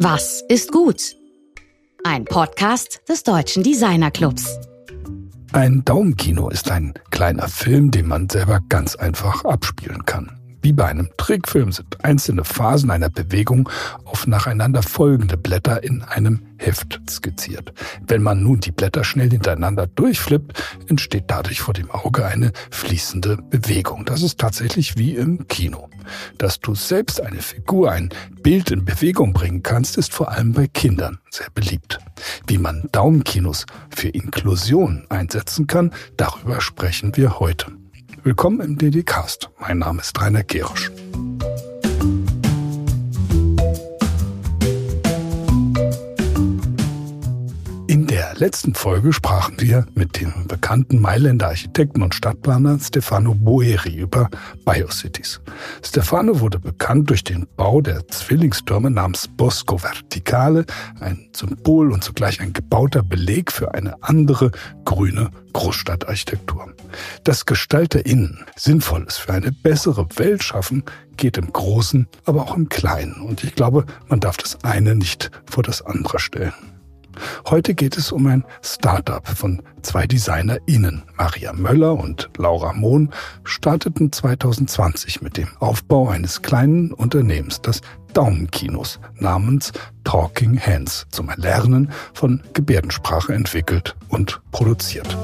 Was ist gut? Ein Podcast des Deutschen Designer Clubs. Ein Daumenkino ist ein kleiner Film, den man selber ganz einfach abspielen kann. Wie bei einem Trickfilm sind einzelne Phasen einer Bewegung auf nacheinander folgende Blätter in einem Heft skizziert. Wenn man nun die Blätter schnell hintereinander durchflippt, entsteht dadurch vor dem Auge eine fließende Bewegung. Das ist tatsächlich wie im Kino. Dass du selbst eine Figur, ein Bild in Bewegung bringen kannst, ist vor allem bei Kindern sehr beliebt. Wie man Daumenkinos für Inklusion einsetzen kann, darüber sprechen wir heute. Willkommen im DD-Cast. Mein Name ist Rainer Gerosch. Letzten Folge sprachen wir mit dem bekannten Mailänder Architekten und Stadtplaner Stefano Boeri über Biocities. Stefano wurde bekannt durch den Bau der Zwillingstürme namens Bosco Verticale, ein Symbol und zugleich ein gebauter Beleg für eine andere grüne Großstadtarchitektur. Dass GestalterInnen Sinnvolles für eine bessere Welt schaffen, geht im Großen, aber auch im Kleinen. Und ich glaube, man darf das eine nicht vor das andere stellen. Heute geht es um ein Startup von zwei DesignerInnen. Maria Möller und Laura Mohn starteten 2020 mit dem Aufbau eines kleinen Unternehmens, das Daumenkinos namens Talking Hands zum Erlernen von Gebärdensprache entwickelt und produziert.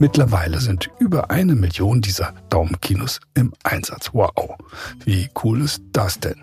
Mittlerweile sind über eine Million dieser Daumenkinos im Einsatz. Wow, wie cool ist das denn?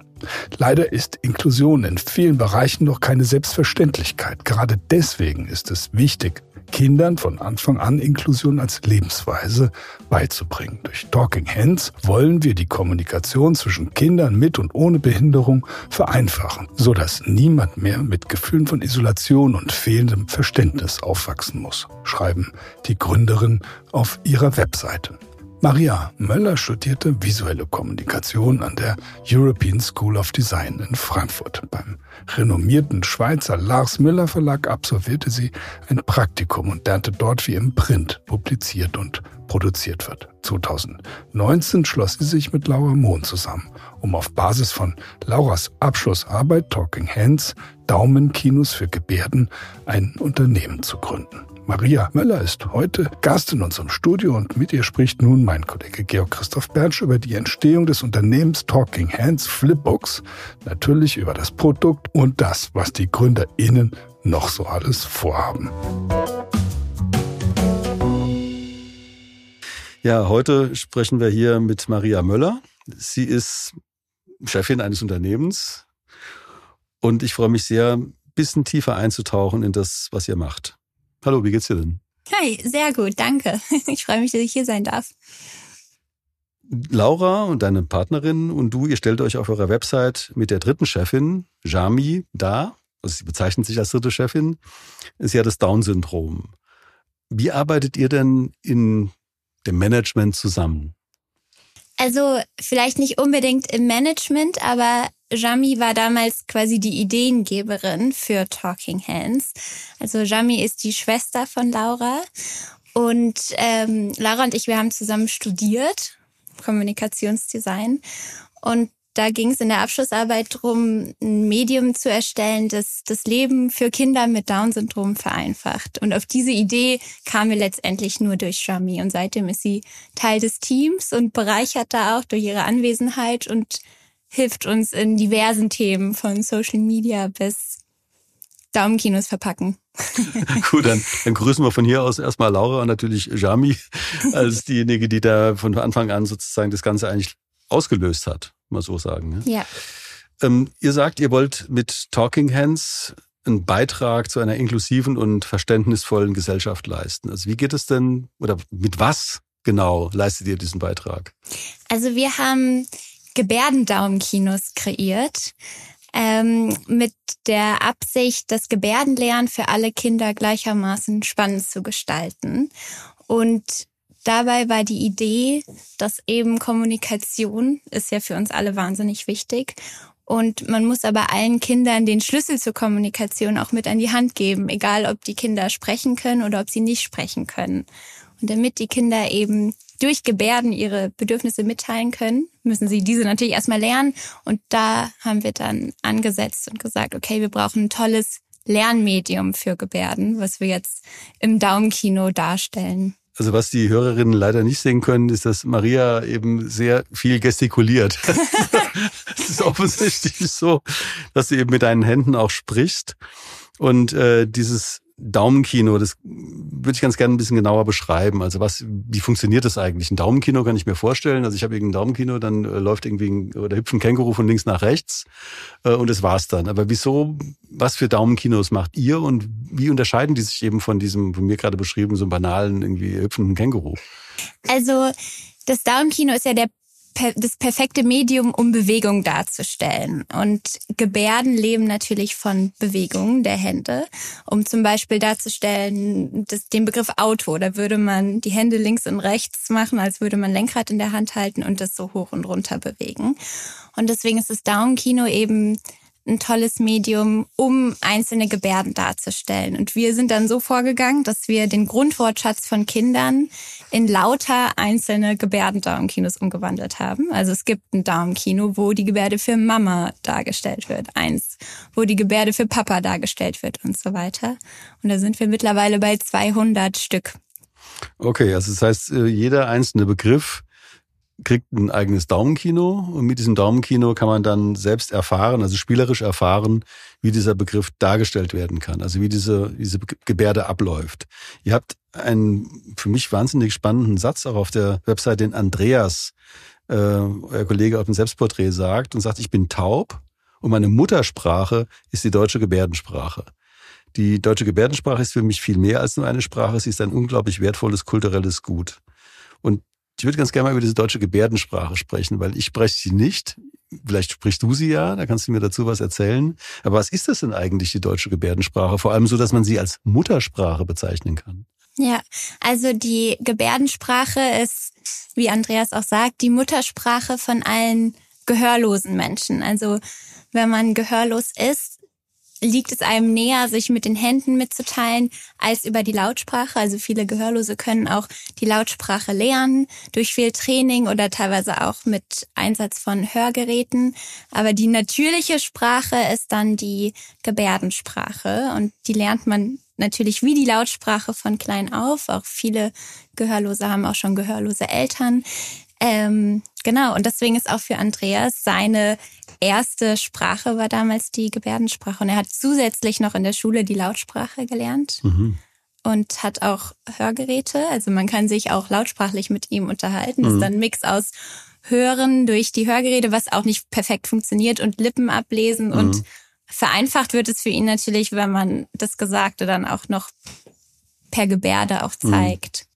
Leider ist Inklusion in vielen Bereichen noch keine Selbstverständlichkeit. Gerade deswegen ist es wichtig, Kindern von Anfang an Inklusion als Lebensweise beizubringen. Durch Talking Hands wollen wir die Kommunikation zwischen Kindern mit und ohne Behinderung vereinfachen, so dass niemand mehr mit Gefühlen von Isolation und fehlendem Verständnis aufwachsen muss, schreiben die Gründerin auf ihrer Webseite. Maria Möller studierte visuelle Kommunikation an der European School of Design in Frankfurt. Beim renommierten Schweizer Lars Müller Verlag absolvierte sie ein Praktikum und lernte dort, wie im Print publiziert und produziert wird. 2019 schloss sie sich mit Laura Mohn zusammen, um auf Basis von Lauras Abschlussarbeit Talking Hands Daumenkinos für Gebärden ein Unternehmen zu gründen. Maria Möller ist heute Gast in unserem Studio und mit ihr spricht nun mein Kollege Georg Christoph Bernsch über die Entstehung des Unternehmens Talking Hands Flipbooks, natürlich über das Produkt und das, was die GründerInnen noch so alles vorhaben. Ja, heute sprechen wir hier mit Maria Möller. Sie ist Chefin eines Unternehmens und ich freue mich sehr, ein bisschen tiefer einzutauchen in das, was ihr macht. Hallo, wie geht's dir denn? Hi, sehr gut, danke. Ich freue mich, dass ich hier sein darf. Laura und deine Partnerin und du, ihr stellt euch auf eurer Website mit der dritten Chefin, Jami, da. Also sie bezeichnet sich als dritte Chefin. Ist ja das Down-Syndrom. Wie arbeitet ihr denn in dem Management zusammen? Also vielleicht nicht unbedingt im Management, aber Jami war damals quasi die Ideengeberin für Talking Hands. Also Jami ist die Schwester von Laura und ähm, Laura und ich, wir haben zusammen studiert, Kommunikationsdesign und da ging es in der Abschlussarbeit darum, ein Medium zu erstellen, das das Leben für Kinder mit Down-Syndrom vereinfacht. Und auf diese Idee kam wir letztendlich nur durch Jami. Und seitdem ist sie Teil des Teams und bereichert da auch durch ihre Anwesenheit und hilft uns in diversen Themen von Social Media bis Daumenkinos verpacken. Gut, dann, dann grüßen wir von hier aus erstmal Laura und natürlich Jami als diejenige, die da von Anfang an sozusagen das Ganze eigentlich ausgelöst hat, mal so sagen. Ne? Ja. Ähm, ihr sagt, ihr wollt mit Talking Hands einen Beitrag zu einer inklusiven und verständnisvollen Gesellschaft leisten. Also wie geht es denn oder mit was genau leistet ihr diesen Beitrag? Also wir haben Gebärdendaumenkinos kreiert. Ähm, mit der Absicht, das Gebärdenlernen für alle Kinder gleichermaßen spannend zu gestalten. Und dabei war die Idee, dass eben Kommunikation ist ja für uns alle wahnsinnig wichtig. Und man muss aber allen Kindern den Schlüssel zur Kommunikation auch mit an die Hand geben, egal ob die Kinder sprechen können oder ob sie nicht sprechen können. Und damit die Kinder eben durch Gebärden ihre Bedürfnisse mitteilen können, müssen sie diese natürlich erstmal lernen. Und da haben wir dann angesetzt und gesagt, okay, wir brauchen ein tolles Lernmedium für Gebärden, was wir jetzt im Daumenkino darstellen. Also was die Hörerinnen leider nicht sehen können, ist, dass Maria eben sehr viel gestikuliert. es ist offensichtlich so, dass du eben mit deinen Händen auch sprichst. Und äh, dieses Daumenkino, das würde ich ganz gerne ein bisschen genauer beschreiben. Also was, wie funktioniert das eigentlich? Ein Daumenkino kann ich mir vorstellen. Also ich habe irgendein Daumenkino, dann äh, läuft irgendwie ein, oder hüpft ein Känguru von links nach rechts äh, und das war's dann. Aber wieso, was für Daumenkinos macht ihr und wie unterscheiden die sich eben von diesem, von mir gerade beschrieben, so banalen, irgendwie hüpfenden Känguru? Also das Daumenkino ist ja der das perfekte Medium, um Bewegung darzustellen. Und Gebärden leben natürlich von Bewegungen der Hände. Um zum Beispiel darzustellen, das, den Begriff Auto, da würde man die Hände links und rechts machen, als würde man Lenkrad in der Hand halten und das so hoch und runter bewegen. Und deswegen ist das Down-Kino eben ein tolles Medium, um einzelne Gebärden darzustellen. Und wir sind dann so vorgegangen, dass wir den Grundwortschatz von Kindern in lauter einzelne Gebärden-Daumenkinos umgewandelt haben. Also es gibt ein Daumenkino, wo die Gebärde für Mama dargestellt wird, eins, wo die Gebärde für Papa dargestellt wird und so weiter. Und da sind wir mittlerweile bei 200 Stück. Okay, also das heißt, äh, jeder einzelne Begriff kriegt ein eigenes Daumenkino und mit diesem Daumenkino kann man dann selbst erfahren, also spielerisch erfahren, wie dieser Begriff dargestellt werden kann, also wie diese, diese Gebärde abläuft. Ihr habt einen für mich wahnsinnig spannenden Satz auch auf der Website, den Andreas, äh, euer Kollege auf dem Selbstporträt sagt und sagt, ich bin taub und meine Muttersprache ist die deutsche Gebärdensprache. Die deutsche Gebärdensprache ist für mich viel mehr als nur eine Sprache, sie ist ein unglaublich wertvolles kulturelles Gut. Und ich würde ganz gerne mal über diese deutsche Gebärdensprache sprechen, weil ich spreche sie nicht. Vielleicht sprichst du sie ja, da kannst du mir dazu was erzählen. Aber was ist das denn eigentlich, die deutsche Gebärdensprache? Vor allem so, dass man sie als Muttersprache bezeichnen kann. Ja, also die Gebärdensprache ist, wie Andreas auch sagt, die Muttersprache von allen gehörlosen Menschen. Also wenn man gehörlos ist, liegt es einem näher, sich mit den Händen mitzuteilen, als über die Lautsprache. Also viele Gehörlose können auch die Lautsprache lernen durch viel Training oder teilweise auch mit Einsatz von Hörgeräten. Aber die natürliche Sprache ist dann die Gebärdensprache und die lernt man natürlich wie die Lautsprache von klein auf. Auch viele Gehörlose haben auch schon gehörlose Eltern. Ähm, genau, und deswegen ist auch für Andreas seine erste Sprache war damals die Gebärdensprache. Und er hat zusätzlich noch in der Schule die Lautsprache gelernt. Mhm. Und hat auch Hörgeräte. Also man kann sich auch lautsprachlich mit ihm unterhalten. Das ist mhm. dann ein Mix aus Hören durch die Hörgeräte, was auch nicht perfekt funktioniert, und Lippen ablesen. Mhm. Und vereinfacht wird es für ihn natürlich, wenn man das Gesagte dann auch noch per Gebärde auch mhm. zeigt.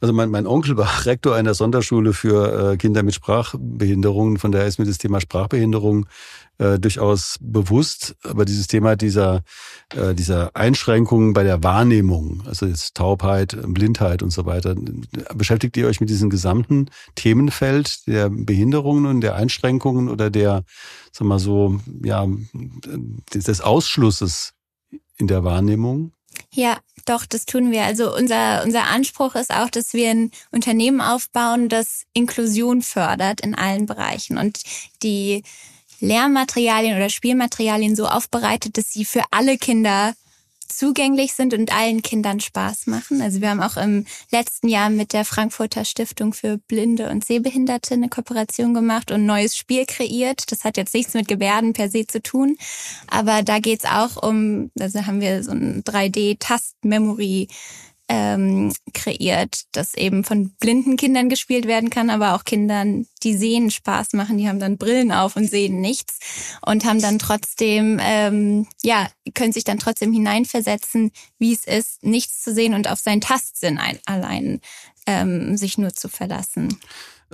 Also mein, mein Onkel war Rektor einer Sonderschule für äh, Kinder mit Sprachbehinderungen. Von daher ist mir das Thema Sprachbehinderung äh, durchaus bewusst. Aber dieses Thema dieser, äh, dieser Einschränkungen bei der Wahrnehmung, also jetzt Taubheit, Blindheit und so weiter, beschäftigt ihr euch mit diesem gesamten Themenfeld der Behinderungen und der Einschränkungen oder der, sag mal so, ja, des Ausschlusses in der Wahrnehmung? Ja, doch, das tun wir. Also unser, unser Anspruch ist auch, dass wir ein Unternehmen aufbauen, das Inklusion fördert in allen Bereichen und die Lehrmaterialien oder Spielmaterialien so aufbereitet, dass sie für alle Kinder zugänglich sind und allen Kindern Spaß machen. Also wir haben auch im letzten Jahr mit der Frankfurter Stiftung für Blinde und Sehbehinderte eine Kooperation gemacht und ein neues Spiel kreiert. Das hat jetzt nichts mit Gebärden per se zu tun, aber da geht's auch um, also haben wir so ein 3D-Tast-Memory ähm, kreiert, das eben von blinden Kindern gespielt werden kann, aber auch Kindern, die sehen Spaß machen, die haben dann Brillen auf und sehen nichts und haben dann trotzdem, ähm, ja, können sich dann trotzdem hineinversetzen, wie es ist, nichts zu sehen und auf seinen Tastsinn ein, allein ähm, sich nur zu verlassen.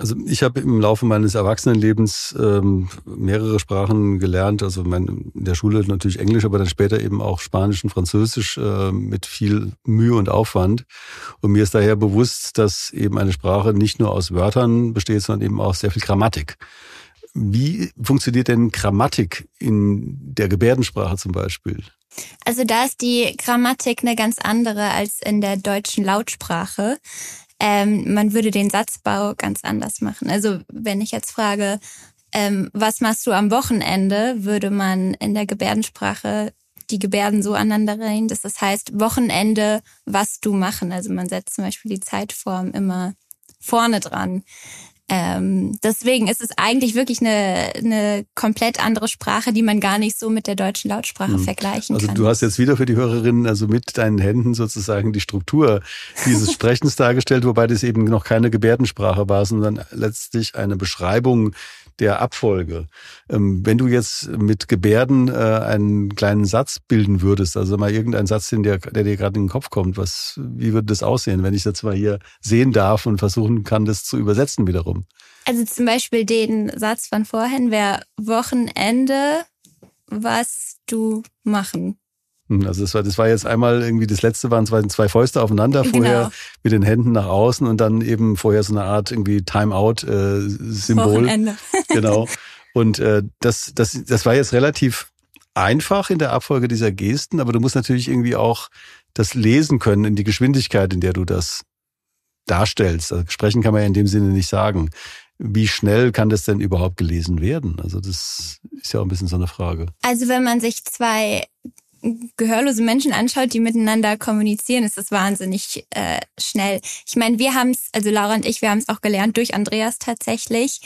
Also ich habe im Laufe meines Erwachsenenlebens ähm, mehrere Sprachen gelernt. Also mein, in der Schule natürlich Englisch, aber dann später eben auch Spanisch und Französisch äh, mit viel Mühe und Aufwand. Und mir ist daher bewusst, dass eben eine Sprache nicht nur aus Wörtern besteht, sondern eben auch sehr viel Grammatik. Wie funktioniert denn Grammatik in der Gebärdensprache zum Beispiel? Also da ist die Grammatik eine ganz andere als in der deutschen Lautsprache. Ähm, man würde den Satzbau ganz anders machen. Also wenn ich jetzt frage, ähm, was machst du am Wochenende, würde man in der Gebärdensprache die Gebärden so aneinander rein, dass das heißt Wochenende, was du machen. Also man setzt zum Beispiel die Zeitform immer vorne dran. Ähm, deswegen ist es eigentlich wirklich eine, eine komplett andere Sprache, die man gar nicht so mit der deutschen Lautsprache hm. vergleichen also kann. Also du hast jetzt wieder für die Hörerinnen also mit deinen Händen sozusagen die Struktur dieses Sprechens dargestellt, wobei das eben noch keine Gebärdensprache war, sondern letztlich eine Beschreibung der Abfolge. Ähm, wenn du jetzt mit Gebärden äh, einen kleinen Satz bilden würdest, also mal irgendeinen Satz, den der, der dir gerade in den Kopf kommt, was, wie würde das aussehen, wenn ich das mal hier sehen darf und versuchen kann, das zu übersetzen wiederum? Also zum Beispiel den Satz von vorhin wäre Wochenende, was du machen. Also das war, das war jetzt einmal irgendwie, das letzte waren zwei, zwei Fäuste aufeinander, vorher genau. mit den Händen nach außen und dann eben vorher so eine Art irgendwie Timeout-Symbol. Äh, genau. Und äh, das, das, das war jetzt relativ einfach in der Abfolge dieser Gesten, aber du musst natürlich irgendwie auch das lesen können in die Geschwindigkeit, in der du das darstellst. Also sprechen kann man ja in dem Sinne nicht sagen. Wie schnell kann das denn überhaupt gelesen werden? Also das ist ja auch ein bisschen so eine Frage. Also wenn man sich zwei gehörlose Menschen anschaut, die miteinander kommunizieren, ist das wahnsinnig äh, schnell. Ich meine, wir haben es, also Laura und ich, wir haben es auch gelernt durch Andreas tatsächlich.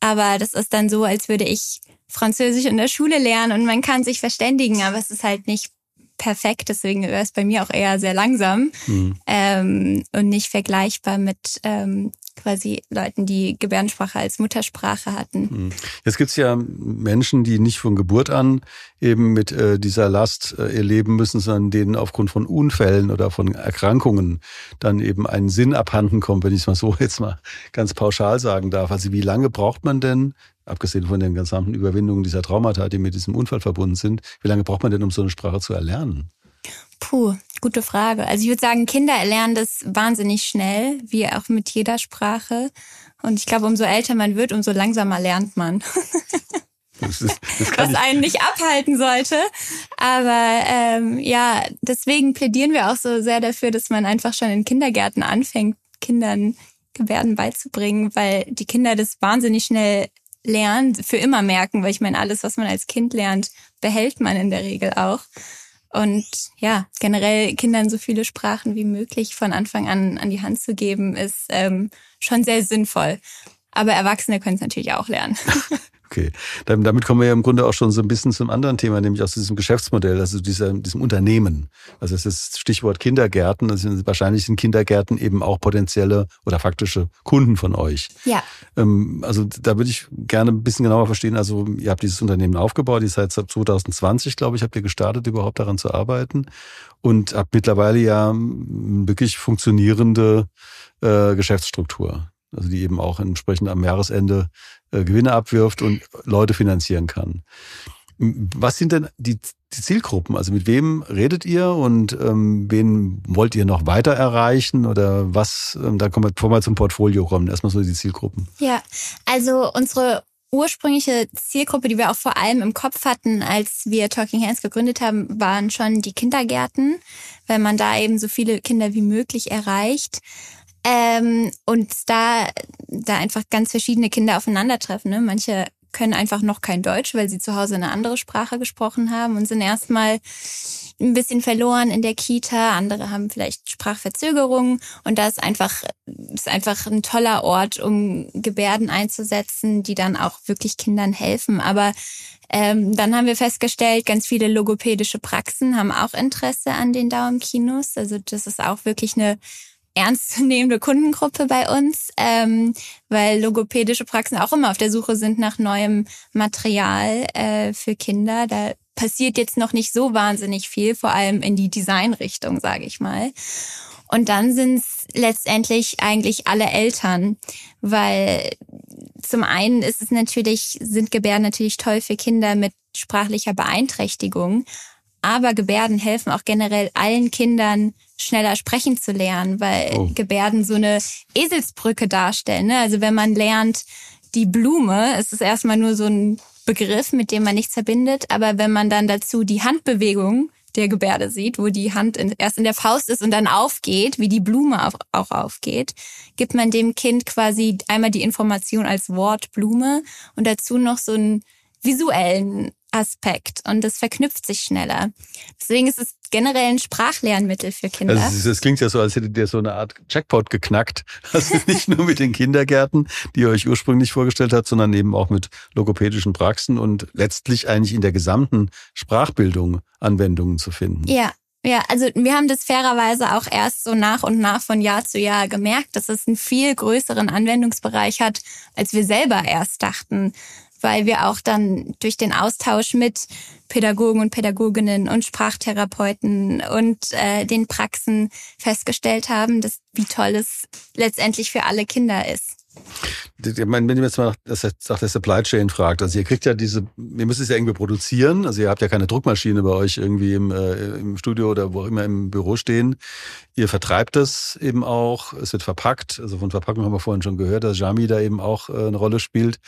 Aber das ist dann so, als würde ich Französisch in der Schule lernen und man kann sich verständigen, aber es ist halt nicht perfekt, deswegen wäre es bei mir auch eher sehr langsam mhm. ähm, und nicht vergleichbar mit ähm, quasi Leuten, die Gebärdensprache als Muttersprache hatten. Mhm. Jetzt gibt's ja Menschen, die nicht von Geburt an eben mit äh, dieser Last äh, erleben müssen, sondern denen aufgrund von Unfällen oder von Erkrankungen dann eben einen Sinn abhanden kommt, wenn ich es mal so jetzt mal ganz pauschal sagen darf. Also wie lange braucht man denn, abgesehen von den gesamten Überwindungen dieser Traumata, die mit diesem Unfall verbunden sind, wie lange braucht man denn, um so eine Sprache zu erlernen? Puh, gute Frage. Also ich würde sagen, Kinder erlernen das wahnsinnig schnell, wie auch mit jeder Sprache. Und ich glaube, umso älter man wird, umso langsamer lernt man. Das ist, das Was einen nicht abhalten sollte. Aber ähm, ja, deswegen plädieren wir auch so sehr dafür, dass man einfach schon in Kindergärten anfängt, Kindern Gebärden beizubringen, weil die Kinder das wahnsinnig schnell lernen, für immer merken, weil ich meine, alles, was man als Kind lernt, behält man in der Regel auch. Und ja, generell Kindern so viele Sprachen wie möglich von Anfang an an die Hand zu geben, ist ähm, schon sehr sinnvoll. Aber Erwachsene können es natürlich auch lernen. Okay, damit kommen wir ja im Grunde auch schon so ein bisschen zum anderen Thema, nämlich aus diesem Geschäftsmodell, also dieser, diesem Unternehmen. Also es ist Stichwort Kindergärten. Also wahrscheinlich sind Kindergärten eben auch potenzielle oder faktische Kunden von euch. Ja. Ähm, also da würde ich gerne ein bisschen genauer verstehen. Also ihr habt dieses Unternehmen aufgebaut, ihr seid seit 2020, glaube ich, habt ihr gestartet, überhaupt daran zu arbeiten und habt mittlerweile ja wirklich funktionierende äh, Geschäftsstruktur also die eben auch entsprechend am Jahresende äh, Gewinne abwirft und Leute finanzieren kann. Was sind denn die, die Zielgruppen? Also mit wem redet ihr und ähm, wen wollt ihr noch weiter erreichen oder was? Ähm, da kommen wir, bevor wir zum Portfolio kommen, erstmal so die Zielgruppen. Ja, also unsere ursprüngliche Zielgruppe, die wir auch vor allem im Kopf hatten, als wir Talking Hands gegründet haben, waren schon die Kindergärten, weil man da eben so viele Kinder wie möglich erreicht. Ähm, und da, da einfach ganz verschiedene Kinder aufeinandertreffen. Ne? Manche können einfach noch kein Deutsch, weil sie zu Hause eine andere Sprache gesprochen haben und sind erstmal ein bisschen verloren in der Kita. Andere haben vielleicht Sprachverzögerungen und da ist einfach, ist einfach ein toller Ort, um Gebärden einzusetzen, die dann auch wirklich Kindern helfen. Aber ähm, dann haben wir festgestellt, ganz viele logopädische Praxen haben auch Interesse an den Daumenkinos. Also das ist auch wirklich eine ernstzunehmende Kundengruppe bei uns, ähm, weil logopädische Praxen auch immer auf der Suche sind nach neuem Material äh, für Kinder. Da passiert jetzt noch nicht so wahnsinnig viel, vor allem in die Designrichtung, sage ich mal. Und dann sind es letztendlich eigentlich alle Eltern, weil zum einen ist es natürlich, sind Gebärden natürlich toll für Kinder mit sprachlicher Beeinträchtigung, aber Gebärden helfen auch generell allen Kindern schneller sprechen zu lernen, weil oh. Gebärden so eine Eselsbrücke darstellen. Ne? Also wenn man lernt, die Blume, ist es erstmal nur so ein Begriff, mit dem man nichts verbindet, aber wenn man dann dazu die Handbewegung der Gebärde sieht, wo die Hand in, erst in der Faust ist und dann aufgeht, wie die Blume auch, auch aufgeht, gibt man dem Kind quasi einmal die Information als Wort Blume und dazu noch so einen visuellen Aspekt und das verknüpft sich schneller. Deswegen ist es generell ein Sprachlernmittel für Kinder. Also das klingt ja so, als hättet ihr so eine Art Jackpot geknackt. Also nicht nur mit den Kindergärten, die ihr euch ursprünglich vorgestellt habt, sondern eben auch mit logopädischen Praxen und letztlich eigentlich in der gesamten Sprachbildung Anwendungen zu finden. Ja, ja, also wir haben das fairerweise auch erst so nach und nach von Jahr zu Jahr gemerkt, dass es einen viel größeren Anwendungsbereich hat, als wir selber erst dachten weil wir auch dann durch den Austausch mit Pädagogen und Pädagoginnen und Sprachtherapeuten und äh, den Praxen festgestellt haben, dass wie toll es letztendlich für alle Kinder ist. Wenn ihr jetzt mal nach, der Supply Chain fragt, also ihr kriegt ja diese, ihr müsst es ja irgendwie produzieren, also ihr habt ja keine Druckmaschine bei euch irgendwie im, äh, im Studio oder wo auch immer im Büro stehen. Ihr vertreibt es eben auch, es wird verpackt, also von Verpackung haben wir vorhin schon gehört, dass Jami da eben auch äh, eine Rolle spielt.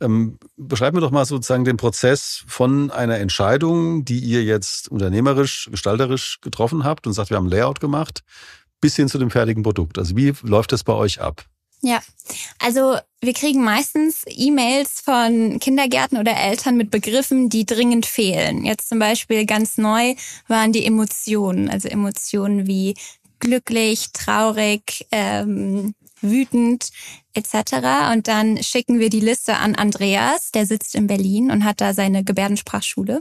Ähm, beschreibt mir doch mal sozusagen den Prozess von einer Entscheidung, die ihr jetzt unternehmerisch, gestalterisch getroffen habt und sagt, wir haben Layout gemacht, bis hin zu dem fertigen Produkt. Also wie läuft das bei euch ab? Ja, also wir kriegen meistens E-Mails von Kindergärten oder Eltern mit Begriffen, die dringend fehlen. Jetzt zum Beispiel ganz neu waren die Emotionen, also Emotionen wie glücklich, traurig, ähm, wütend etc. Und dann schicken wir die Liste an Andreas, der sitzt in Berlin und hat da seine Gebärdensprachschule.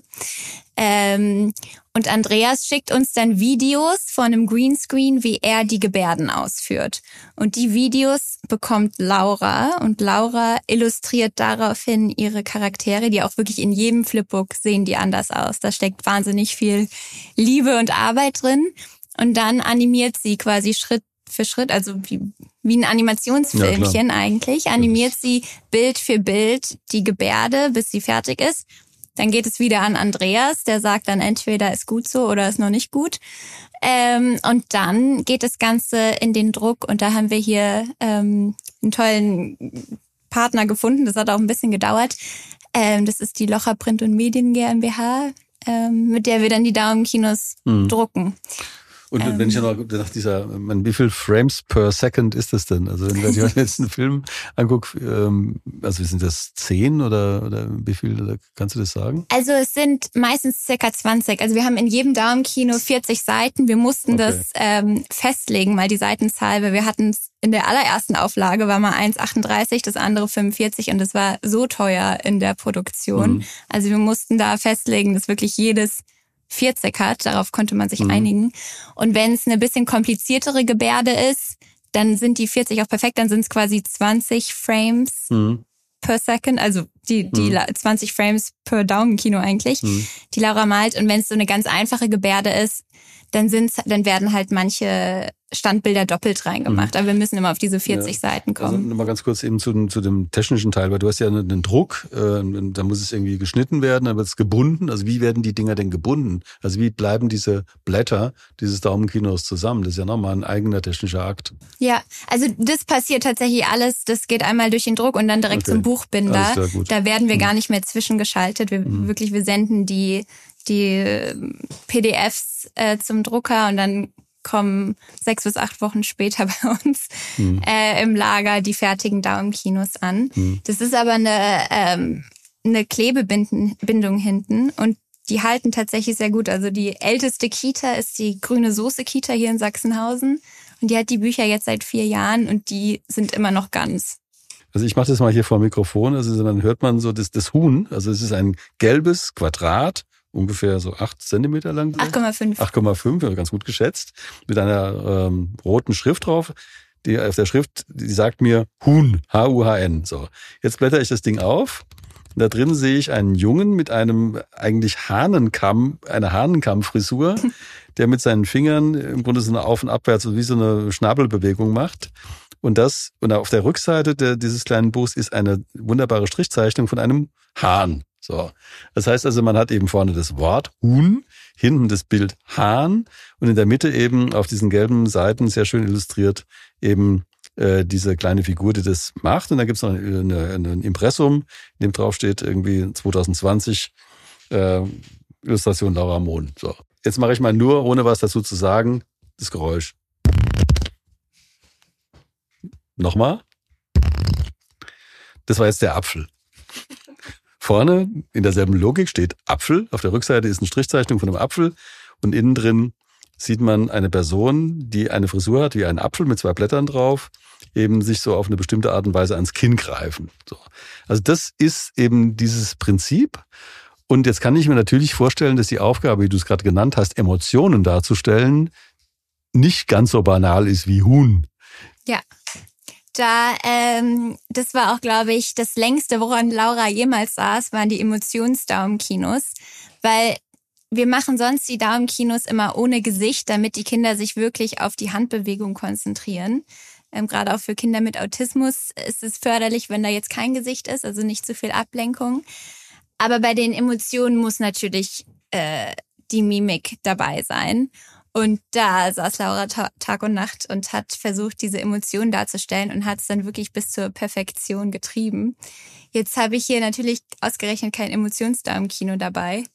Ähm, und Andreas schickt uns dann Videos von einem Greenscreen, wie er die Gebärden ausführt. Und die Videos bekommt Laura und Laura illustriert daraufhin ihre Charaktere, die auch wirklich in jedem Flipbook sehen die anders aus. Da steckt wahnsinnig viel Liebe und Arbeit drin. Und dann animiert sie quasi Schritt für Schritt, also wie, wie ein Animationsfilmchen ja, eigentlich, animiert sie Bild für Bild die Gebärde, bis sie fertig ist. Dann geht es wieder an Andreas, der sagt dann entweder ist gut so oder ist noch nicht gut. Ähm, und dann geht das Ganze in den Druck und da haben wir hier ähm, einen tollen Partner gefunden. Das hat auch ein bisschen gedauert. Ähm, das ist die Locher Print und Medien GmbH, ähm, mit der wir dann die Daumenkinos mhm. drucken. Und ähm, wenn ich ja noch nach dieser, wie viel Frames per Second ist das denn? Also wenn ich mir jetzt einen Film angucke, ähm, also sind das zehn oder, oder wie viel, oder kannst du das sagen? Also es sind meistens circa 20. Also wir haben in jedem Daumenkino 40 Seiten. Wir mussten okay. das ähm, festlegen, mal die Seitenzahl, weil wir hatten es in der allerersten Auflage war mal 1,38, das andere 45 und das war so teuer in der Produktion. Mhm. Also wir mussten da festlegen, dass wirklich jedes 40 hat. Darauf konnte man sich mhm. einigen. Und wenn es eine bisschen kompliziertere Gebärde ist, dann sind die 40 auch perfekt. Dann sind es quasi 20 Frames mhm. per Second. Also die, die mhm. 20 Frames per Daumenkino eigentlich, mhm. die Laura malt. Und wenn es so eine ganz einfache Gebärde ist, dann sind's, dann werden halt manche Standbilder doppelt reingemacht. Mhm. Aber wir müssen immer auf diese 40 ja. Seiten kommen. Also nochmal ganz kurz eben zu, zu dem technischen Teil, weil du hast ja einen Druck, äh, da muss es irgendwie geschnitten werden, dann wird es gebunden. Also wie werden die Dinger denn gebunden? Also wie bleiben diese Blätter dieses Daumenkinos zusammen? Das ist ja nochmal ein eigener technischer Akt. Ja, also das passiert tatsächlich alles. Das geht einmal durch den Druck und dann direkt okay. zum Buchbinder. Da werden wir mhm. gar nicht mehr zwischengeschaltet. Wir mhm. wirklich, wir senden die die PDFs äh, zum Drucker und dann kommen sechs bis acht Wochen später bei uns mhm. äh, im Lager die fertigen Daumenkinos an. Mhm. Das ist aber eine, ähm, eine Klebebindung hinten und die halten tatsächlich sehr gut. Also die älteste Kita ist die Grüne Soße Kita hier in Sachsenhausen und die hat die Bücher jetzt seit vier Jahren und die sind immer noch ganz. Also ich mache das mal hier vor dem Mikrofon. Also dann hört man so das, das Huhn. Also es ist ein gelbes Quadrat ungefähr so acht Zentimeter lang. 8,5. 8,5, ganz gut geschätzt, mit einer ähm, roten Schrift drauf. Die auf der Schrift, die sagt mir Huhn, H-U-H-N. So, jetzt blätter ich das Ding auf. Da drin sehe ich einen Jungen mit einem eigentlich Hahnenkamm, einer Hahnenkammfrisur, der mit seinen Fingern im Grunde so eine Auf- und Abwärts, so wie so eine Schnabelbewegung macht. Und das, und auf der Rückseite der, dieses kleinen Buchs ist eine wunderbare Strichzeichnung von einem Hahn. So. Das heißt also, man hat eben vorne das Wort Huhn, hinten das Bild Hahn und in der Mitte eben auf diesen gelben Seiten sehr schön illustriert eben äh, diese kleine Figur, die das macht. Und dann gibt's noch eine, ein Impressum, in dem drauf steht irgendwie 2020 äh, Illustration Laura Mohn. So. Jetzt mache ich mal nur, ohne was dazu zu sagen, das Geräusch. Nochmal. Das war jetzt der Apfel. Vorne in derselben Logik steht Apfel. Auf der Rückseite ist eine Strichzeichnung von einem Apfel und innen drin sieht man eine Person, die eine Frisur hat wie ein Apfel mit zwei Blättern drauf, eben sich so auf eine bestimmte Art und Weise ans Kinn greifen. So. Also das ist eben dieses Prinzip. Und jetzt kann ich mir natürlich vorstellen, dass die Aufgabe, wie du es gerade genannt hast, Emotionen darzustellen, nicht ganz so banal ist wie Huhn. Ja. Da, ähm, das war auch, glaube ich, das längste, woran Laura jemals saß, waren die Emotionsdaumenkinos, weil wir machen sonst die Daumenkinos immer ohne Gesicht, damit die Kinder sich wirklich auf die Handbewegung konzentrieren. Ähm, Gerade auch für Kinder mit Autismus ist es förderlich, wenn da jetzt kein Gesicht ist, also nicht zu viel Ablenkung. Aber bei den Emotionen muss natürlich äh, die Mimik dabei sein. Und da saß Laura Tag und Nacht und hat versucht, diese Emotionen darzustellen und hat es dann wirklich bis zur Perfektion getrieben. Jetzt habe ich hier natürlich ausgerechnet kein Emotionsdarm-Kino dabei.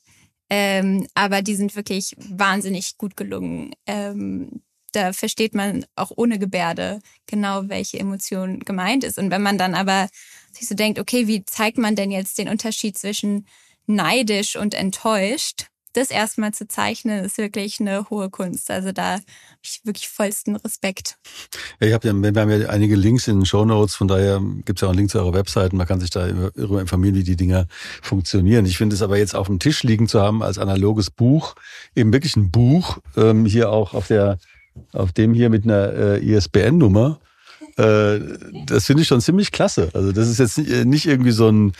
Ähm, aber die sind wirklich wahnsinnig gut gelungen. Ähm, da versteht man auch ohne Gebärde genau, welche Emotion gemeint ist. Und wenn man dann aber sich so denkt, okay, wie zeigt man denn jetzt den Unterschied zwischen neidisch und enttäuscht? Das erstmal zu zeichnen, ist wirklich eine hohe Kunst. Also da habe ich wirklich vollsten Respekt. Ja, ich hab ja, wir haben ja einige Links in den Show Notes, von daher gibt es ja auch einen Link zu eurer Website. Man kann sich da darüber informieren, wie die Dinger funktionieren. Ich finde es aber jetzt auf dem Tisch liegen zu haben als analoges Buch, eben wirklich ein Buch, ähm, hier auch auf der, auf dem hier mit einer äh, ISBN-Nummer. Äh, das finde ich schon ziemlich klasse. Also das ist jetzt nicht irgendwie so ein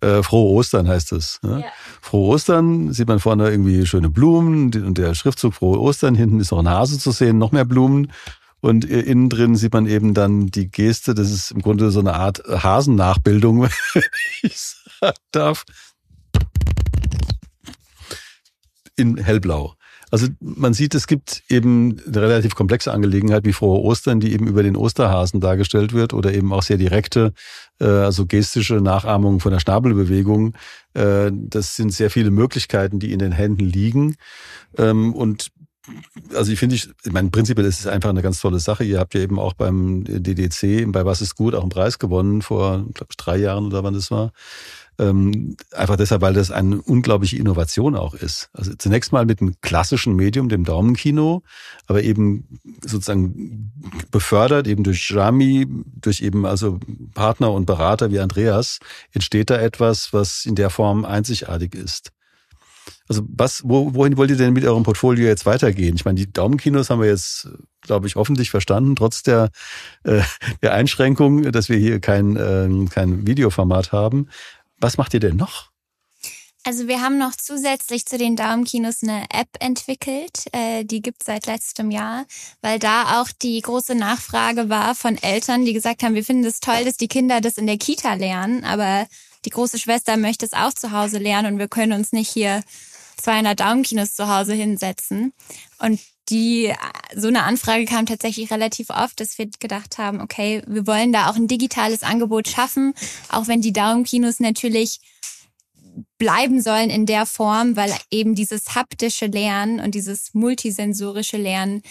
äh, Frohe Ostern heißt es. Ne? Ja. Frohe Ostern sieht man vorne irgendwie schöne Blumen und der Schriftzug Frohe Ostern. Hinten ist noch ein Hase zu sehen, noch mehr Blumen. Und innen drin sieht man eben dann die Geste. Das ist im Grunde so eine Art Hasennachbildung, wenn ich sagen darf. In hellblau. Also man sieht, es gibt eben eine relativ komplexe Angelegenheit wie frohe Ostern, die eben über den Osterhasen dargestellt wird oder eben auch sehr direkte, äh, also gestische Nachahmungen von der Schnabelbewegung. Äh, das sind sehr viele Möglichkeiten, die in den Händen liegen. Ähm, und also ich finde, ich, ich meine, prinzipiell ist es einfach eine ganz tolle Sache. Ihr habt ja eben auch beim DDC, bei Was ist gut, auch einen Preis gewonnen vor, ich, drei Jahren oder wann das war. Ähm, einfach deshalb, weil das eine unglaubliche Innovation auch ist. Also zunächst mal mit einem klassischen Medium, dem Daumenkino, aber eben sozusagen befördert eben durch Rami, durch eben also Partner und Berater wie Andreas, entsteht da etwas, was in der Form einzigartig ist. Also was, wo, wohin wollt ihr denn mit eurem Portfolio jetzt weitergehen? Ich meine, die Daumenkinos haben wir jetzt, glaube ich, hoffentlich verstanden, trotz der, äh, der Einschränkung, dass wir hier kein, äh, kein Videoformat haben. Was macht ihr denn noch? Also wir haben noch zusätzlich zu den Daumenkinos eine App entwickelt, äh, die gibt seit letztem Jahr, weil da auch die große Nachfrage war von Eltern, die gesagt haben, wir finden es das toll, dass die Kinder das in der Kita lernen, aber die große Schwester möchte es auch zu Hause lernen und wir können uns nicht hier 200 Daumenkinos zu Hause hinsetzen. Und die, so eine Anfrage kam tatsächlich relativ oft, dass wir gedacht haben, okay, wir wollen da auch ein digitales Angebot schaffen, auch wenn die Daumenkinos natürlich bleiben sollen in der Form, weil eben dieses haptische Lernen und dieses multisensorische Lernen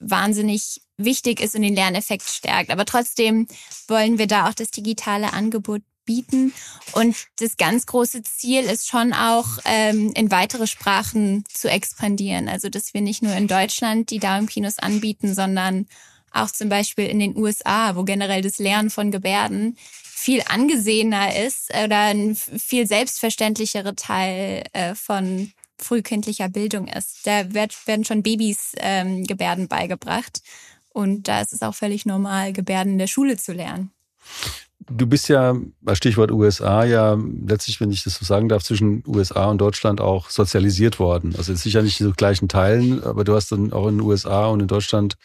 wahnsinnig wichtig ist und den Lerneffekt stärkt. Aber trotzdem wollen wir da auch das digitale Angebot bieten. Und das ganz große Ziel ist schon auch, ähm, in weitere Sprachen zu expandieren. Also, dass wir nicht nur in Deutschland die Daumenkinos anbieten, sondern auch zum Beispiel in den USA, wo generell das Lernen von Gebärden viel angesehener ist oder ein viel selbstverständlichere Teil äh, von frühkindlicher Bildung ist. Da wird, werden schon Babys ähm, Gebärden beigebracht. Und da ist es auch völlig normal, Gebärden in der Schule zu lernen. Du bist ja, Stichwort USA, ja letztlich, wenn ich das so sagen darf, zwischen USA und Deutschland auch sozialisiert worden. Also sicher nicht in so gleichen Teilen, aber du hast dann auch in den USA und in Deutschland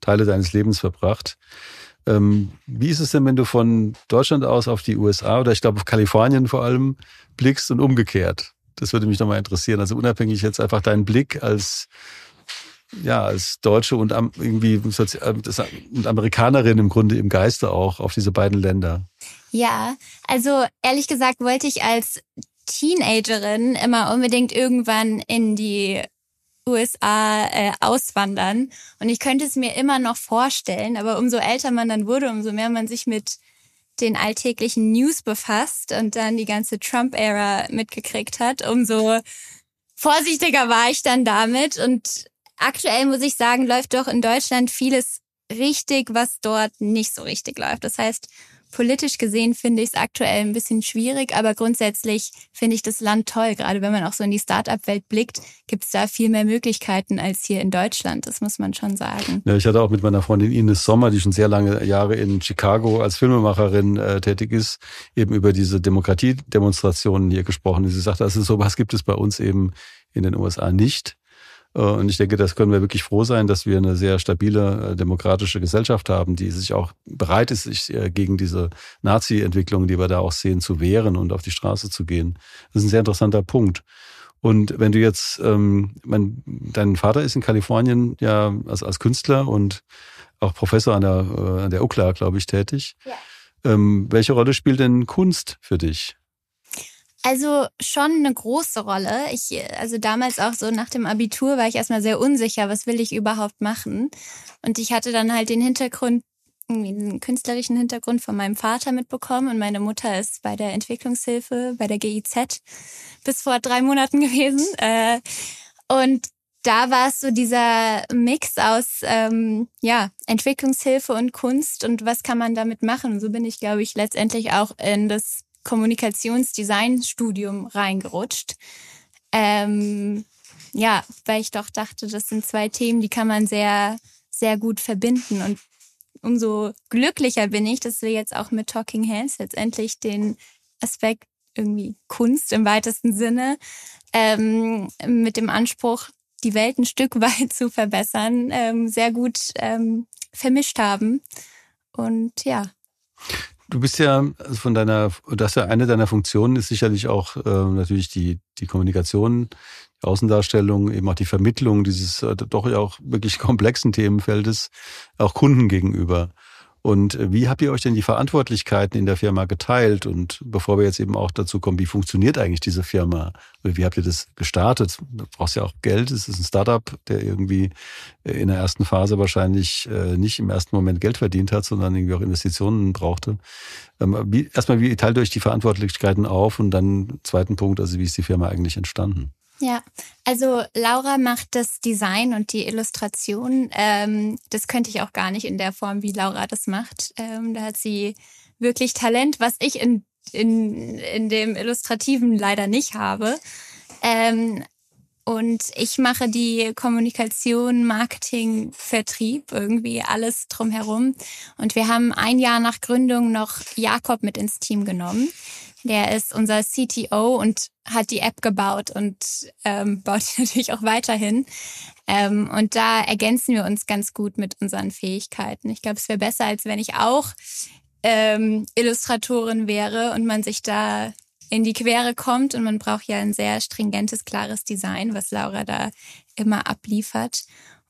Teile deines Lebens verbracht. Ähm, wie ist es denn, wenn du von Deutschland aus auf die USA oder ich glaube auf Kalifornien vor allem blickst und umgekehrt? Das würde mich nochmal interessieren. Also unabhängig jetzt einfach dein Blick als ja, als Deutsche und irgendwie und Amerikanerin im Grunde im Geiste auch auf diese beiden Länder. Ja, also ehrlich gesagt wollte ich als Teenagerin immer unbedingt irgendwann in die USA äh, auswandern. Und ich könnte es mir immer noch vorstellen, aber umso älter man dann wurde, umso mehr man sich mit den alltäglichen News befasst und dann die ganze Trump-Ära mitgekriegt hat, umso vorsichtiger war ich dann damit. Und aktuell muss ich sagen, läuft doch in Deutschland vieles richtig, was dort nicht so richtig läuft. Das heißt, politisch gesehen finde ich es aktuell ein bisschen schwierig, aber grundsätzlich finde ich das Land toll. Gerade wenn man auch so in die Start-up-Welt blickt, gibt es da viel mehr Möglichkeiten als hier in Deutschland. Das muss man schon sagen. Ja, ich hatte auch mit meiner Freundin Ines Sommer, die schon sehr lange Jahre in Chicago als Filmemacherin äh, tätig ist, eben über diese Demokratiedemonstrationen hier gesprochen. Sie sagte, also sowas gibt es bei uns eben in den USA nicht. Äh, und ich denke, das können wir wirklich froh sein, dass wir eine sehr stabile äh, demokratische Gesellschaft haben, die sich auch bereit ist, sich äh, gegen diese Nazi-Entwicklung, die wir da auch sehen, zu wehren und auf die Straße zu gehen. Das ist ein sehr interessanter Punkt. Und wenn du jetzt, ähm, mein, dein Vater ist in Kalifornien ja als, als Künstler und auch Professor an der, äh, an der UCLA, glaube ich, tätig. Ja. Ähm, welche Rolle spielt denn Kunst für dich? Also schon eine große Rolle. Ich, also damals auch so nach dem Abitur war ich erstmal sehr unsicher, was will ich überhaupt machen. Und ich hatte dann halt den Hintergrund, einen künstlerischen Hintergrund von meinem Vater mitbekommen und meine Mutter ist bei der Entwicklungshilfe, bei der GIZ bis vor drei Monaten gewesen. Äh, und da war es so dieser Mix aus ähm, ja Entwicklungshilfe und Kunst und was kann man damit machen. So bin ich, glaube ich, letztendlich auch in das Kommunikationsdesign-Studium reingerutscht. Ähm, ja, weil ich doch dachte, das sind zwei Themen, die kann man sehr, sehr gut verbinden. Und umso glücklicher bin ich, dass wir jetzt auch mit Talking Hands letztendlich den Aspekt irgendwie Kunst im weitesten Sinne ähm, mit dem Anspruch, die Welt ein Stück weit zu verbessern, ähm, sehr gut ähm, vermischt haben. Und ja. Du bist ja also von deiner, das ja eine deiner Funktionen ist sicherlich auch äh, natürlich die, die Kommunikation, die Außendarstellung, eben auch die Vermittlung dieses äh, doch ja auch wirklich komplexen Themenfeldes auch Kunden gegenüber. Und äh, wie habt ihr euch denn die Verantwortlichkeiten in der Firma geteilt? Und bevor wir jetzt eben auch dazu kommen, wie funktioniert eigentlich diese Firma? Wie habt ihr das gestartet? Du brauchst ja auch Geld. Es ist ein Startup, der irgendwie äh, in der ersten Phase wahrscheinlich äh, nicht im ersten Moment Geld verdient hat, sondern irgendwie auch Investitionen brauchte. Ähm, wie, erstmal, wie teilt ihr euch die Verantwortlichkeiten auf? Und dann zweiten Punkt, also wie ist die Firma eigentlich entstanden? Ja, also Laura macht das Design und die Illustration. Ähm, das könnte ich auch gar nicht in der Form, wie Laura das macht. Ähm, da hat sie wirklich Talent, was ich in, in, in dem Illustrativen leider nicht habe. Ähm, und ich mache die Kommunikation, Marketing, Vertrieb, irgendwie alles drumherum. Und wir haben ein Jahr nach Gründung noch Jakob mit ins Team genommen. Der ist unser CTO und hat die App gebaut und ähm, baut die natürlich auch weiterhin. Ähm, und da ergänzen wir uns ganz gut mit unseren Fähigkeiten. Ich glaube, es wäre besser, als wenn ich auch ähm, Illustratorin wäre und man sich da in die Quere kommt und man braucht ja ein sehr stringentes, klares Design, was Laura da immer abliefert.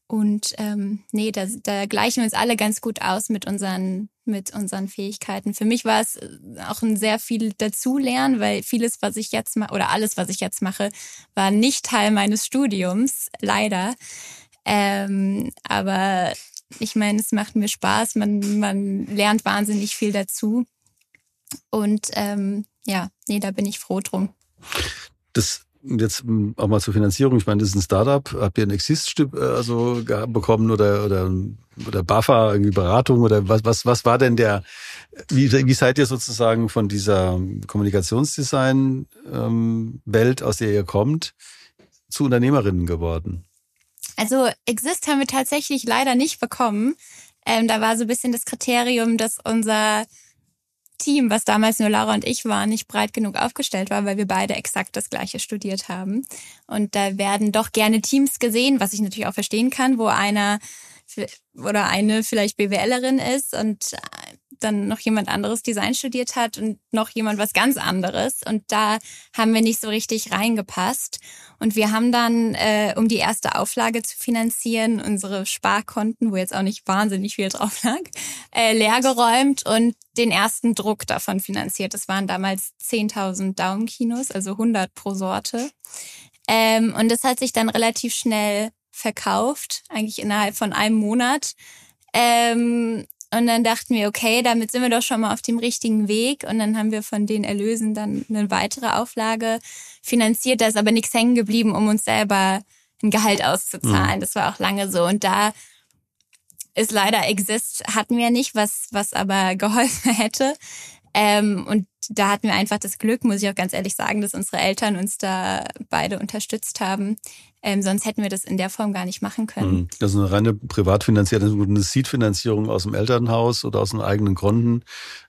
Und ähm, nee, da, da gleichen wir uns alle ganz gut aus mit unseren, mit unseren Fähigkeiten. Für mich war es äh, auch ein sehr viel dazulernen, weil vieles, was ich jetzt mache, oder alles, was ich jetzt mache, war nicht Teil meines Studiums, leider. Ähm, aber ich meine, es macht mir Spaß, man, man lernt wahnsinnig viel dazu. Und ähm, ja, nee, da bin ich froh drum. Das jetzt auch mal zur Finanzierung. Ich meine, das ist ein Startup. Habt ihr ein Exist äh, also bekommen oder oder oder BAFA irgendwie Beratung oder was was was war denn der? Wie wie seid ihr sozusagen von dieser Kommunikationsdesign Welt, aus der ihr kommt, zu Unternehmerinnen geworden? Also Exist haben wir tatsächlich leider nicht bekommen. Ähm, da war so ein bisschen das Kriterium, dass unser Team, was damals nur Laura und ich waren, nicht breit genug aufgestellt war, weil wir beide exakt das Gleiche studiert haben. Und da werden doch gerne Teams gesehen, was ich natürlich auch verstehen kann, wo einer oder eine vielleicht BWLerin ist und dann noch jemand anderes Design studiert hat und noch jemand was ganz anderes. Und da haben wir nicht so richtig reingepasst. Und wir haben dann, äh, um die erste Auflage zu finanzieren, unsere Sparkonten, wo jetzt auch nicht wahnsinnig viel drauf lag, äh, leergeräumt und den ersten Druck davon finanziert. Das waren damals 10.000 Daumenkinos, also 100 pro Sorte. Ähm, und das hat sich dann relativ schnell verkauft, eigentlich innerhalb von einem Monat. Ähm, und dann dachten wir, okay, damit sind wir doch schon mal auf dem richtigen Weg. Und dann haben wir von den Erlösen dann eine weitere Auflage finanziert. Da ist aber nichts hängen geblieben, um uns selber ein Gehalt auszuzahlen. Mhm. Das war auch lange so. Und da ist leider Exist hatten wir nicht, was, was aber geholfen hätte. Ähm, und da hatten wir einfach das Glück, muss ich auch ganz ehrlich sagen, dass unsere Eltern uns da beide unterstützt haben. Ähm, sonst hätten wir das in der Form gar nicht machen können. Hm. Das ist eine reine privatfinanzierte, eine Seed-Finanzierung aus dem Elternhaus oder aus den eigenen Gründen,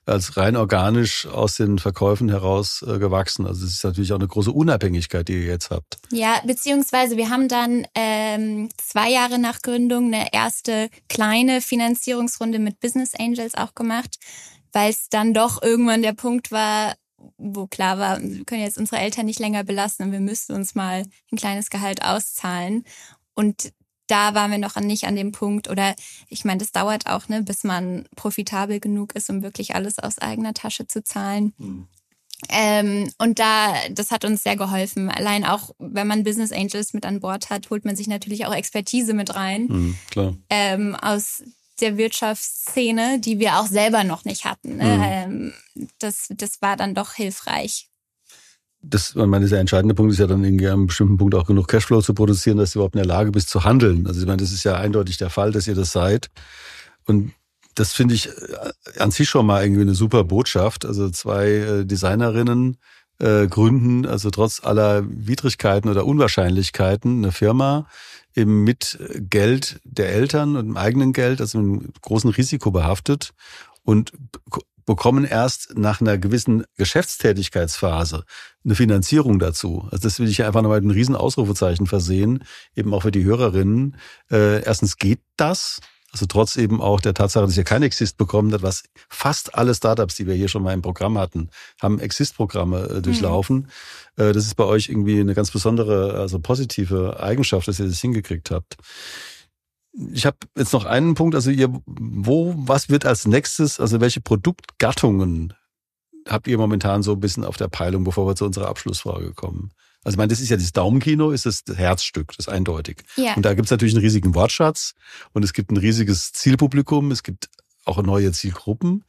als rein organisch aus den Verkäufen heraus äh, gewachsen. Also es ist natürlich auch eine große Unabhängigkeit, die ihr jetzt habt. Ja, beziehungsweise wir haben dann ähm, zwei Jahre nach Gründung eine erste kleine Finanzierungsrunde mit Business Angels auch gemacht weil es dann doch irgendwann der Punkt war, wo klar war, wir können jetzt unsere Eltern nicht länger belasten und wir müssten uns mal ein kleines Gehalt auszahlen. Und da waren wir noch nicht an dem Punkt, oder ich meine, das dauert auch, ne, bis man profitabel genug ist, um wirklich alles aus eigener Tasche zu zahlen. Mhm. Ähm, und da, das hat uns sehr geholfen. Allein auch, wenn man Business Angels mit an Bord hat, holt man sich natürlich auch Expertise mit rein. Mhm, klar. Ähm, aus der Wirtschaftsszene, die wir auch selber noch nicht hatten. Ne? Mhm. Ähm, das, das war dann doch hilfreich. Das, ich meine, der entscheidende Punkt ist ja dann irgendwie an einem bestimmten Punkt auch genug Cashflow zu produzieren, dass du überhaupt in der Lage bist zu handeln. Also ich meine, das ist ja eindeutig der Fall, dass ihr das seid. Und das finde ich äh, an sich schon mal irgendwie eine super Botschaft. Also zwei äh, Designerinnen äh, gründen, also trotz aller Widrigkeiten oder Unwahrscheinlichkeiten, eine Firma, eben mit Geld der Eltern und dem eigenen Geld, also einem großen Risiko behaftet und bekommen erst nach einer gewissen Geschäftstätigkeitsphase eine Finanzierung dazu. Also das will ich einfach nochmal mit einem riesen Ausrufezeichen versehen, eben auch für die Hörerinnen. Äh, erstens geht das, also trotz eben auch der Tatsache, dass ihr kein Exist bekommen hat, was fast alle Startups, die wir hier schon mal im Programm hatten, haben Exist-Programme äh, durchlaufen. Mhm. Das ist bei euch irgendwie eine ganz besondere, also positive Eigenschaft, dass ihr das hingekriegt habt. Ich habe jetzt noch einen Punkt, also ihr, wo, was wird als nächstes, also welche Produktgattungen habt ihr momentan so ein bisschen auf der Peilung, bevor wir zu unserer Abschlussfrage kommen? Also ich meine, das ist ja das Daumenkino, ist das Herzstück, das ist eindeutig. Ja. Und da gibt es natürlich einen riesigen Wortschatz und es gibt ein riesiges Zielpublikum, es gibt auch neue Zielgruppen.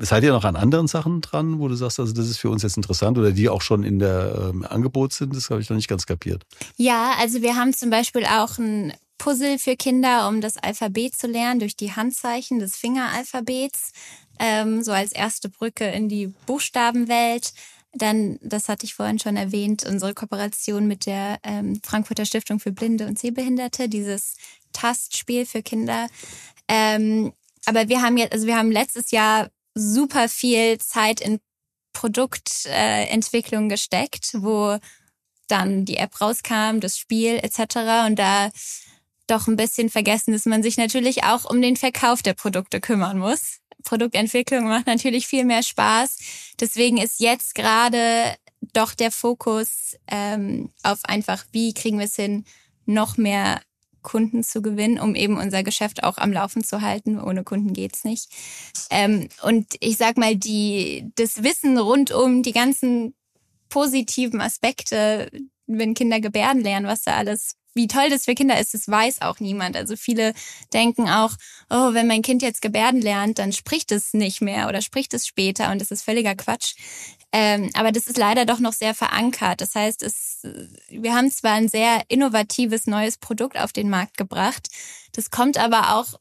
Seid ihr noch an anderen Sachen dran, wo du sagst, also das ist für uns jetzt interessant oder die auch schon in der ähm, Angebot sind? Das habe ich noch nicht ganz kapiert. Ja, also wir haben zum Beispiel auch ein Puzzle für Kinder, um das Alphabet zu lernen durch die Handzeichen des Fingeralphabets, ähm, so als erste Brücke in die Buchstabenwelt. Dann, das hatte ich vorhin schon erwähnt, unsere Kooperation mit der ähm, Frankfurter Stiftung für Blinde und Sehbehinderte, dieses Tastspiel für Kinder. Ähm, aber wir haben jetzt, also wir haben letztes Jahr super viel Zeit in Produktentwicklung äh, gesteckt, wo dann die App rauskam, das Spiel etc. Und da doch ein bisschen vergessen, dass man sich natürlich auch um den Verkauf der Produkte kümmern muss. Produktentwicklung macht natürlich viel mehr Spaß. Deswegen ist jetzt gerade doch der Fokus ähm, auf einfach, wie kriegen wir es hin, noch mehr Kunden zu gewinnen, um eben unser Geschäft auch am Laufen zu halten. Ohne Kunden geht's nicht. Ähm, und ich sag mal, die, das Wissen rund um die ganzen positiven Aspekte, wenn Kinder gebärden lernen, was da alles wie toll das für Kinder ist, das weiß auch niemand. Also viele denken auch, oh, wenn mein Kind jetzt Gebärden lernt, dann spricht es nicht mehr oder spricht es später und das ist völliger Quatsch. Ähm, aber das ist leider doch noch sehr verankert. Das heißt, es, wir haben zwar ein sehr innovatives neues Produkt auf den Markt gebracht, das kommt aber auch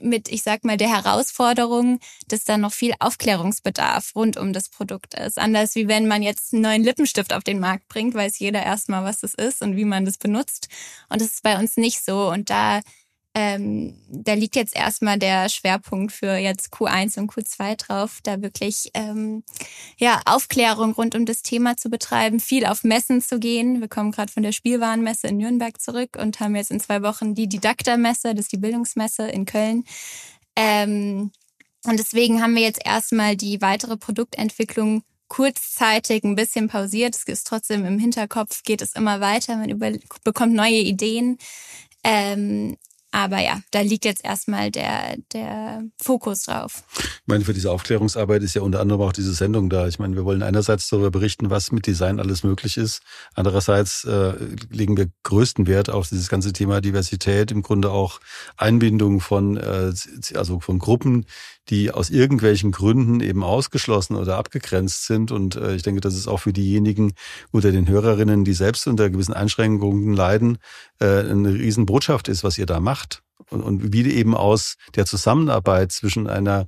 mit, ich sag mal, der Herausforderung, dass da noch viel Aufklärungsbedarf rund um das Produkt ist. Anders wie wenn man jetzt einen neuen Lippenstift auf den Markt bringt, weiß jeder erstmal, was das ist und wie man das benutzt. Und das ist bei uns nicht so. Und da ähm, da liegt jetzt erstmal der Schwerpunkt für jetzt Q1 und Q2 drauf, da wirklich ähm, ja Aufklärung rund um das Thema zu betreiben, viel auf Messen zu gehen. Wir kommen gerade von der Spielwarenmesse in Nürnberg zurück und haben jetzt in zwei Wochen die Didaktermesse, das ist die Bildungsmesse in Köln. Ähm, und deswegen haben wir jetzt erstmal die weitere Produktentwicklung kurzzeitig ein bisschen pausiert. Es ist trotzdem im Hinterkopf, geht es immer weiter, man über, bekommt neue Ideen. Ähm, aber ja, da liegt jetzt erstmal der, der Fokus drauf. Ich meine, für diese Aufklärungsarbeit ist ja unter anderem auch diese Sendung da. Ich meine, wir wollen einerseits darüber berichten, was mit Design alles möglich ist. Andererseits äh, legen wir größten Wert auf dieses ganze Thema Diversität, im Grunde auch Einbindung von, äh, also von Gruppen, die aus irgendwelchen Gründen eben ausgeschlossen oder abgegrenzt sind. Und äh, ich denke, das ist auch für diejenigen unter den Hörerinnen, die selbst unter gewissen Einschränkungen leiden, äh, eine Riesenbotschaft ist, was ihr da macht. Und, und wie eben aus der Zusammenarbeit zwischen einer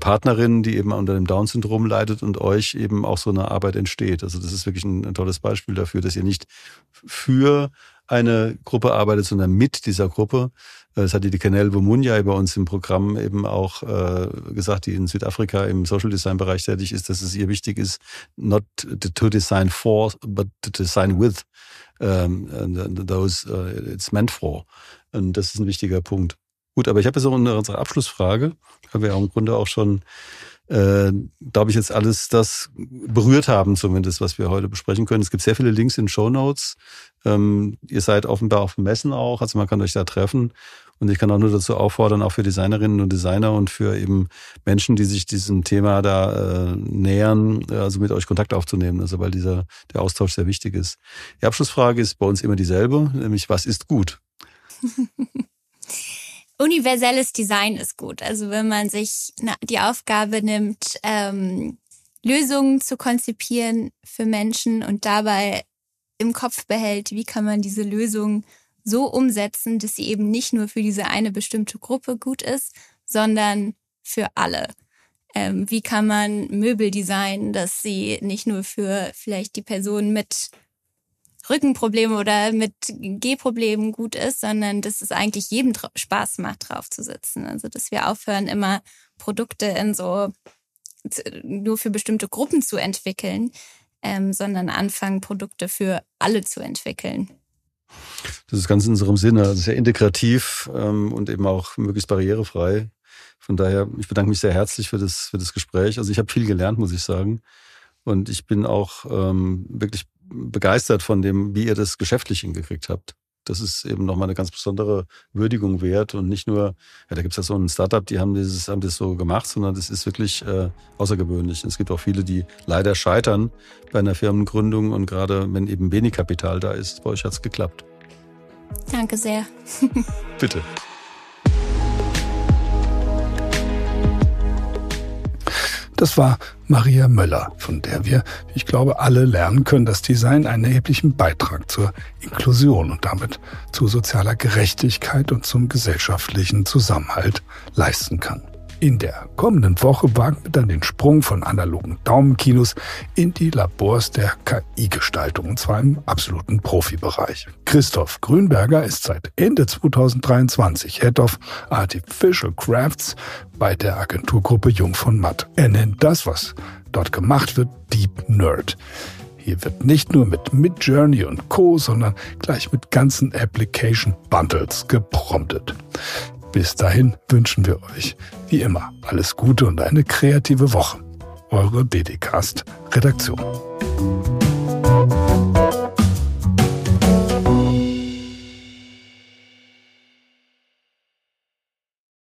Partnerin, die eben unter dem Down-Syndrom leidet und euch eben auch so eine Arbeit entsteht. Also das ist wirklich ein, ein tolles Beispiel dafür, dass ihr nicht für eine Gruppe arbeitet, sondern mit dieser Gruppe. Das hat die Kenel Bomunja bei uns im Programm eben auch äh, gesagt, die in Südafrika im Social Design Bereich tätig ist, dass es ihr wichtig ist, not to design for, but to design with um, those uh, it's meant for. Und das ist ein wichtiger Punkt. Gut, aber ich habe jetzt auch unsere Abschlussfrage, weil wir im Grunde auch schon, äh, glaube ich, jetzt alles das berührt haben, zumindest, was wir heute besprechen können. Es gibt sehr viele Links in Show Notes. Ähm, ihr seid offenbar auf Messen auch, also man kann euch da treffen. Und ich kann auch nur dazu auffordern, auch für Designerinnen und Designer und für eben Menschen, die sich diesem Thema da äh, nähern, also mit euch Kontakt aufzunehmen, also weil dieser der Austausch sehr wichtig ist. Die Abschlussfrage ist bei uns immer dieselbe, nämlich was ist gut? Universelles Design ist gut. Also wenn man sich die Aufgabe nimmt, ähm, Lösungen zu konzipieren für Menschen und dabei im Kopf behält, wie kann man diese Lösung so umsetzen, dass sie eben nicht nur für diese eine bestimmte Gruppe gut ist, sondern für alle. Ähm, wie kann man Möbel designen, dass sie nicht nur für vielleicht die Person mit Rückenproblemen oder mit Gehproblemen gut ist, sondern dass es eigentlich jedem Spaß macht, drauf zu sitzen. Also dass wir aufhören, immer Produkte in so nur für bestimmte Gruppen zu entwickeln, ähm, sondern anfangen, Produkte für alle zu entwickeln. Das ist ganz in unserem Sinne, also sehr integrativ ähm, und eben auch möglichst barrierefrei. Von daher, ich bedanke mich sehr herzlich für das, für das Gespräch. Also ich habe viel gelernt, muss ich sagen. Und ich bin auch ähm, wirklich begeistert von dem, wie ihr das geschäftlich hingekriegt habt. Das ist eben nochmal eine ganz besondere Würdigung wert und nicht nur, ja, da gibt es ja so ein Startup, die haben, dieses, haben das so gemacht, sondern das ist wirklich äh, außergewöhnlich. Es gibt auch viele, die leider scheitern bei einer Firmengründung und gerade wenn eben wenig Kapital da ist, bei euch hat es geklappt. Danke sehr. Bitte. Das war Maria Möller, von der wir, ich glaube, alle lernen können, dass Design einen erheblichen Beitrag zur Inklusion und damit zu sozialer Gerechtigkeit und zum gesellschaftlichen Zusammenhalt leisten kann. In der kommenden Woche wagen wir dann den Sprung von analogen Daumenkinos in die Labors der KI-Gestaltung, und zwar im absoluten Profibereich. Christoph Grünberger ist seit Ende 2023 Head of Artificial Crafts bei der Agenturgruppe Jung von Matt. Er nennt das, was dort gemacht wird, Deep Nerd. Hier wird nicht nur mit Midjourney und Co., sondern gleich mit ganzen Application Bundles gepromptet. Bis dahin wünschen wir euch, wie immer, alles Gute und eine kreative Woche. Eure DDcast Redaktion.